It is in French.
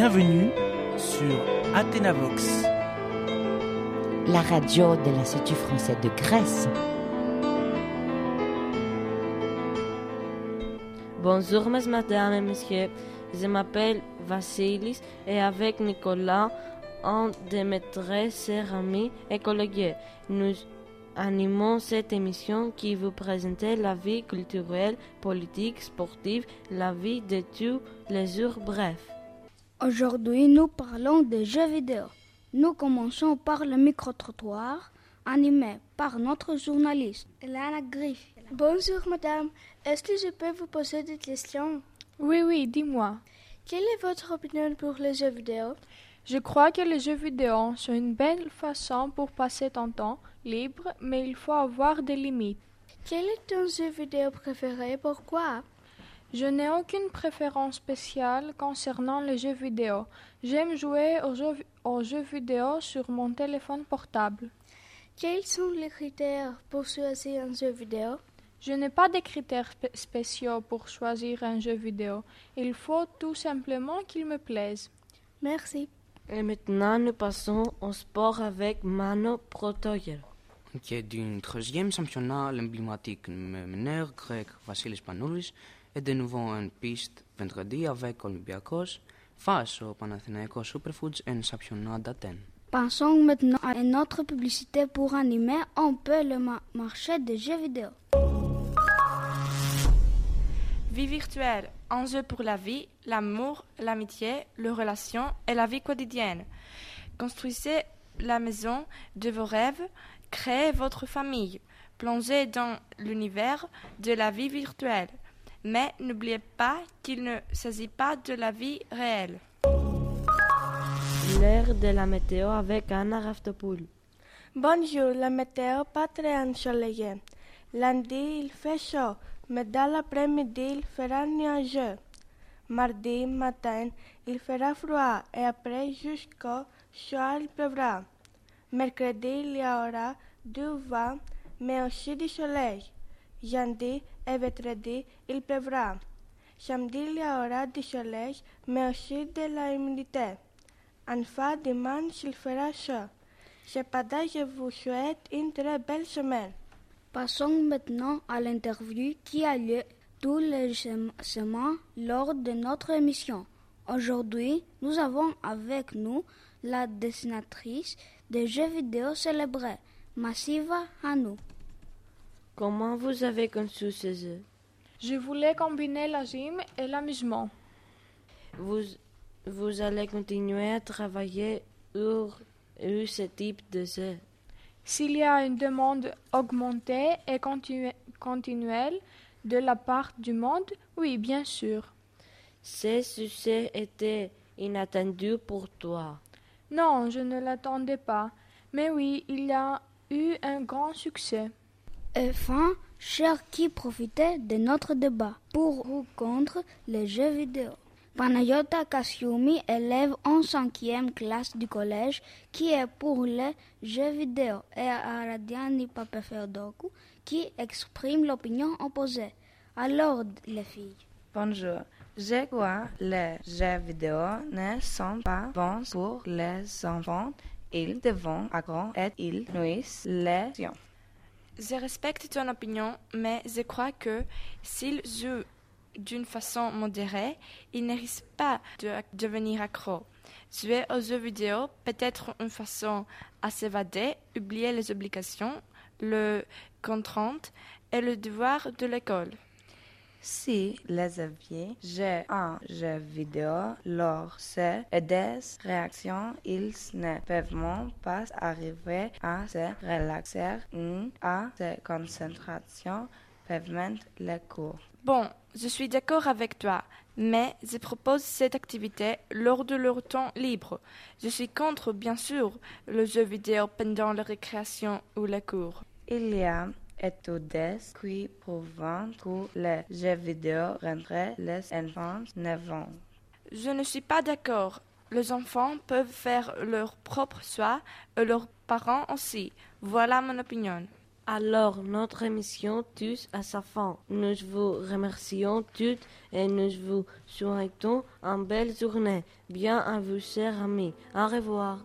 Bienvenue sur Athénavox. la radio de l'Institut français de Grèce. Bonjour, mes mesdames et messieurs. Je m'appelle Vassilis et avec Nicolas, un de mes très chers amis écologues, nous animons cette émission qui vous présente la vie culturelle, politique, sportive, la vie de tous les jours, bref. Aujourd'hui, nous parlons des jeux vidéo. Nous commençons par le micro-trottoir animé par notre journaliste, Elana Griff. Bonjour madame, est-ce que je peux vous poser des questions? Oui, oui, dis-moi. Quelle est votre opinion pour les jeux vidéo? Je crois que les jeux vidéo sont une belle façon pour passer ton temps libre, mais il faut avoir des limites. Quel est ton jeu vidéo préféré? Pourquoi? Je n'ai aucune préférence spéciale concernant les jeux vidéo. J'aime jouer aux jeux, vidéo sur mon téléphone portable. Quels sont les critères pour choisir un jeu vidéo? Je n'ai pas de critères spéciaux pour choisir un jeu vidéo. Il faut tout simplement qu'il me plaise. Merci. Et maintenant, nous passons au sport avec Mano Protoyer qui est d'une troisième championnat emblématique meneur grec Vassilis Panoulis est de nouveau en piste vendredi avec Olympiakos face au Panathinaikos Superfoods en championnat d'Athènes. Passons maintenant à une autre publicité pour animer un peu le ma- marché des jeux vidéo. Vie virtuelle, enjeu pour la vie, l'amour, l'amitié, les relations et la vie quotidienne. Construisez la maison de vos rêves, créez votre famille, plongez dans l'univers de la vie virtuelle. Mais n'oubliez pas qu'il ne s'agit pas de la vie réelle. L'heure de la météo avec Anna Raftopoul. Bonjour, la météo pas très ensoleillée. Lundi, il fait chaud, mais dans l'après-midi, il fera nuageux. Mardi matin, il fera froid et après jusqu'au soir, il pleuvra. Mercredi, il y aura du vent, mais aussi du soleil. Et vendredi, il pleuvra. Samedi, il y aura du soleil, mais aussi de la humidité. Enfin, dimanche, il fera chaud. Cependant, je vous souhaite une très belle semaine. Passons maintenant à l'interview qui a lieu tous les sem- semaines lors de notre émission. Aujourd'hui, nous avons avec nous la dessinatrice des jeux vidéo célébrés, Massiva Hanou. Comment vous avez conçu ce jeu Je voulais combiner la gym et l'amusement. vous, vous allez continuer à travailler sur, sur ce type de jeu S'il y a une demande augmentée et continue- continuelle de la part du monde, oui, bien sûr. Ce succès était inattendu pour toi? Non, je ne l'attendais pas. Mais oui, il y a eu un grand succès. Enfin, chers qui profitaient de notre débat pour ou contre les jeux vidéo. Panayota Kassioumi, élève en cinquième classe du collège, qui est pour les jeux vidéo, et Aradiani Papefeodokou, qui exprime l'opinion opposée. Alors, les filles. Bonjour. Je crois les jeux vidéo ne sont pas bons pour les enfants. Ils devront agir et ils nuisent les gens. Je respecte ton opinion, mais je crois que s'ils jouent d'une façon modérée, ils ne risquent pas de devenir accro. Jouer aux jeux vidéo peut être une façon à s'évader, oublier les obligations, le contrainte et le devoir de l'école. Si les aviez jouent un jeu vidéo lors de des réactions, ils ne peuvent pas arriver à se relaxer ou à se concentrer pendant les cours. Bon, je suis d'accord avec toi, mais je propose cette activité lors de leur temps libre. Je suis contre, bien sûr, le jeu vidéo pendant la récréation ou les cours. Il y a études qui prouvent que les jeux vidéo rendent les enfants. Je ne suis pas d'accord. Les enfants peuvent faire leur propre choix et leurs parents aussi. Voilà mon opinion. Alors, notre émission touche à sa fin. Nous vous remercions toutes et nous vous souhaitons une belle journée. Bien à vous, chers amis. Au revoir.